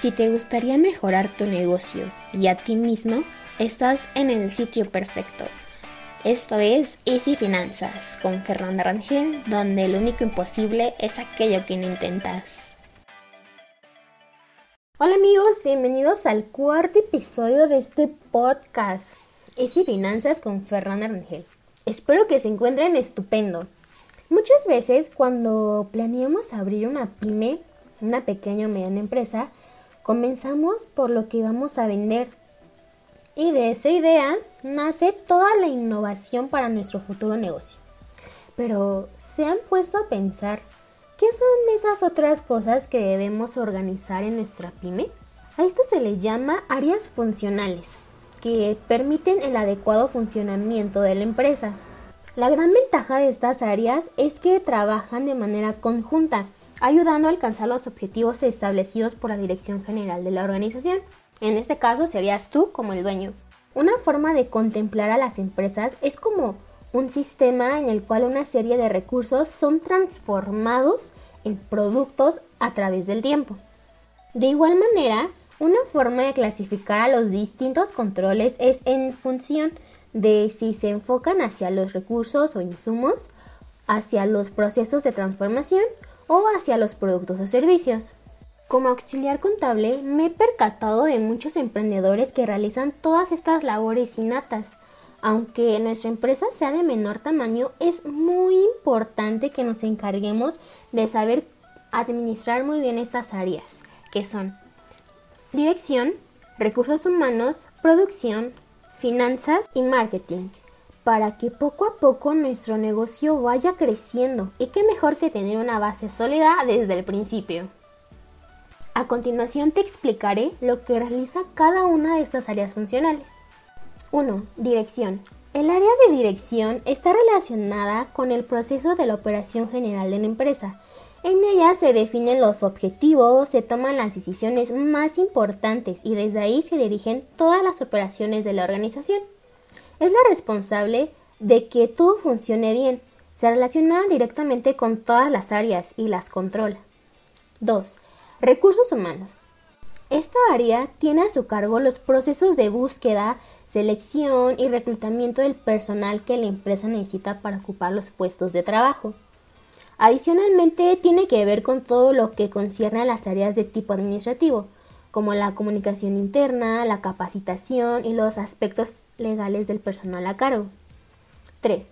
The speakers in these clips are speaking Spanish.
Si te gustaría mejorar tu negocio y a ti mismo, estás en el sitio perfecto. Esto es Easy Finanzas con Fernanda Rangel, donde lo único imposible es aquello que no intentas. Hola amigos, bienvenidos al cuarto episodio de este podcast Easy Finanzas con Fernanda Rangel. Espero que se encuentren estupendo. Muchas veces cuando planeamos abrir una pyme, una pequeña o mediana empresa, Comenzamos por lo que vamos a vender. Y de esa idea nace toda la innovación para nuestro futuro negocio. Pero, ¿se han puesto a pensar qué son esas otras cosas que debemos organizar en nuestra pyme? A esto se le llama áreas funcionales, que permiten el adecuado funcionamiento de la empresa. La gran ventaja de estas áreas es que trabajan de manera conjunta ayudando a alcanzar los objetivos establecidos por la dirección general de la organización. En este caso serías tú como el dueño. Una forma de contemplar a las empresas es como un sistema en el cual una serie de recursos son transformados en productos a través del tiempo. De igual manera, una forma de clasificar a los distintos controles es en función de si se enfocan hacia los recursos o insumos, hacia los procesos de transformación o hacia los productos o servicios. Como auxiliar contable me he percatado de muchos emprendedores que realizan todas estas labores innatas. Aunque nuestra empresa sea de menor tamaño, es muy importante que nos encarguemos de saber administrar muy bien estas áreas, que son dirección, recursos humanos, producción, finanzas y marketing para que poco a poco nuestro negocio vaya creciendo y qué mejor que tener una base sólida desde el principio. A continuación te explicaré lo que realiza cada una de estas áreas funcionales. 1. Dirección. El área de dirección está relacionada con el proceso de la operación general de la empresa. En ella se definen los objetivos, se toman las decisiones más importantes y desde ahí se dirigen todas las operaciones de la organización es la responsable de que todo funcione bien. Se relaciona directamente con todas las áreas y las controla. 2. Recursos humanos. Esta área tiene a su cargo los procesos de búsqueda, selección y reclutamiento del personal que la empresa necesita para ocupar los puestos de trabajo. Adicionalmente, tiene que ver con todo lo que concierne a las áreas de tipo administrativo, como la comunicación interna, la capacitación y los aspectos legales del personal a cargo. 3.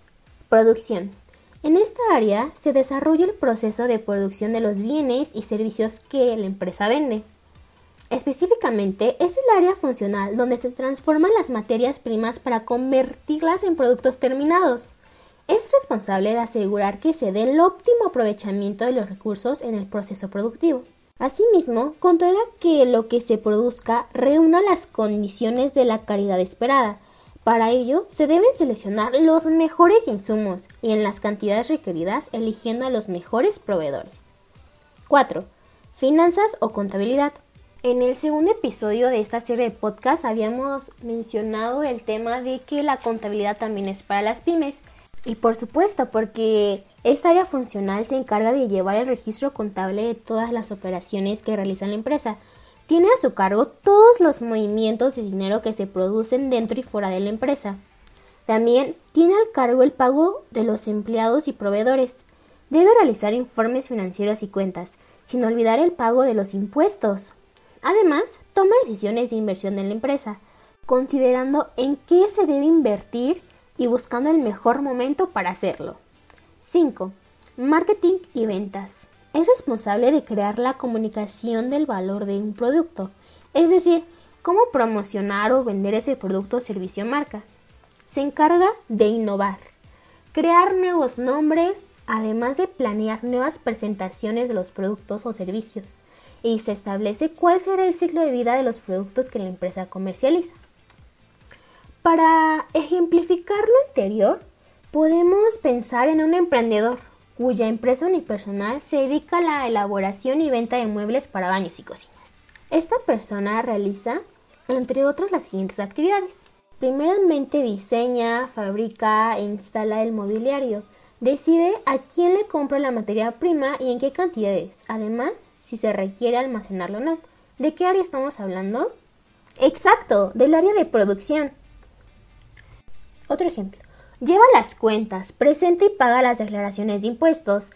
Producción. En esta área se desarrolla el proceso de producción de los bienes y servicios que la empresa vende. Específicamente es el área funcional donde se transforman las materias primas para convertirlas en productos terminados. Es responsable de asegurar que se dé el óptimo aprovechamiento de los recursos en el proceso productivo. Asimismo, controla que lo que se produzca reúna las condiciones de la calidad esperada, para ello, se deben seleccionar los mejores insumos y en las cantidades requeridas eligiendo a los mejores proveedores. 4. Finanzas o contabilidad. En el segundo episodio de esta serie de podcast habíamos mencionado el tema de que la contabilidad también es para las pymes. Y por supuesto, porque esta área funcional se encarga de llevar el registro contable de todas las operaciones que realiza la empresa, tiene a su cargo todos los movimientos de dinero que se producen dentro y fuera de la empresa. También tiene al cargo el pago de los empleados y proveedores. Debe realizar informes financieros y cuentas, sin olvidar el pago de los impuestos. Además, toma decisiones de inversión en la empresa, considerando en qué se debe invertir y buscando el mejor momento para hacerlo. 5. Marketing y ventas es responsable de crear la comunicación del valor de un producto, es decir, cómo promocionar o vender ese producto o servicio marca. Se encarga de innovar, crear nuevos nombres, además de planear nuevas presentaciones de los productos o servicios, y se establece cuál será el ciclo de vida de los productos que la empresa comercializa. Para ejemplificar lo anterior, podemos pensar en un emprendedor cuya empresa unipersonal se dedica a la elaboración y venta de muebles para baños y cocinas. Esta persona realiza, entre otras, las siguientes actividades. Primeramente diseña, fabrica e instala el mobiliario. Decide a quién le compra la materia prima y en qué cantidades. Además, si se requiere almacenarlo o no. ¿De qué área estamos hablando? Exacto, del área de producción. Otro ejemplo. Lleva las cuentas, presenta y paga las declaraciones de impuestos.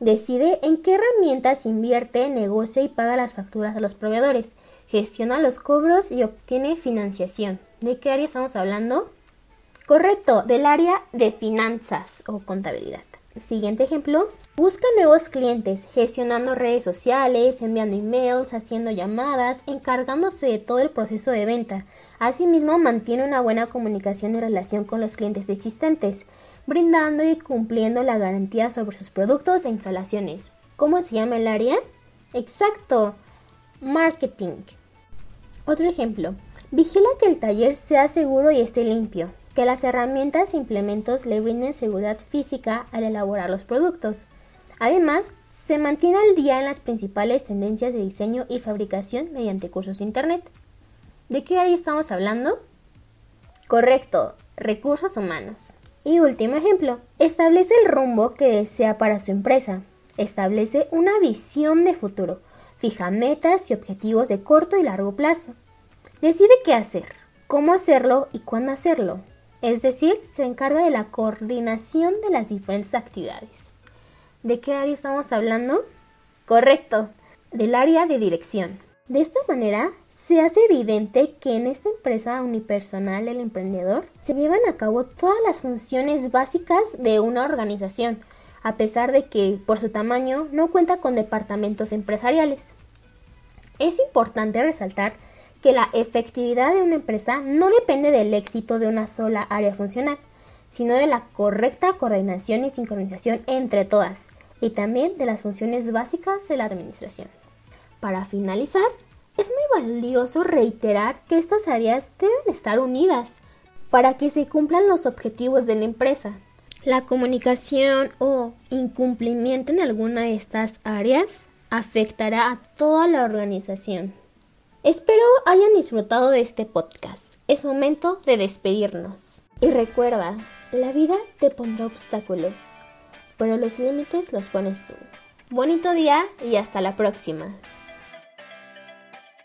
Decide en qué herramientas invierte, negocia y paga las facturas a los proveedores. Gestiona los cobros y obtiene financiación. ¿De qué área estamos hablando? Correcto, del área de finanzas o contabilidad. Siguiente ejemplo. Busca nuevos clientes, gestionando redes sociales, enviando emails, haciendo llamadas, encargándose de todo el proceso de venta. Asimismo, mantiene una buena comunicación y relación con los clientes existentes, brindando y cumpliendo la garantía sobre sus productos e instalaciones. ¿Cómo se llama el área? Exacto, marketing. Otro ejemplo. Vigila que el taller sea seguro y esté limpio que las herramientas e implementos le brinden seguridad física al elaborar los productos. Además, se mantiene al día en las principales tendencias de diseño y fabricación mediante cursos Internet. ¿De qué área estamos hablando? Correcto, recursos humanos. Y último ejemplo, establece el rumbo que desea para su empresa. Establece una visión de futuro. Fija metas y objetivos de corto y largo plazo. Decide qué hacer, cómo hacerlo y cuándo hacerlo es decir, se encarga de la coordinación de las diferentes actividades. ¿De qué área estamos hablando? Correcto, del área de dirección. De esta manera, se hace evidente que en esta empresa unipersonal del emprendedor se llevan a cabo todas las funciones básicas de una organización, a pesar de que, por su tamaño, no cuenta con departamentos empresariales. Es importante resaltar que la efectividad de una empresa no depende del éxito de una sola área funcional, sino de la correcta coordinación y sincronización entre todas, y también de las funciones básicas de la administración. Para finalizar, es muy valioso reiterar que estas áreas deben estar unidas para que se cumplan los objetivos de la empresa. La comunicación o incumplimiento en alguna de estas áreas afectará a toda la organización. Espero hayan disfrutado de este podcast. Es momento de despedirnos. Y recuerda, la vida te pondrá obstáculos, pero los límites los pones tú. Bonito día y hasta la próxima.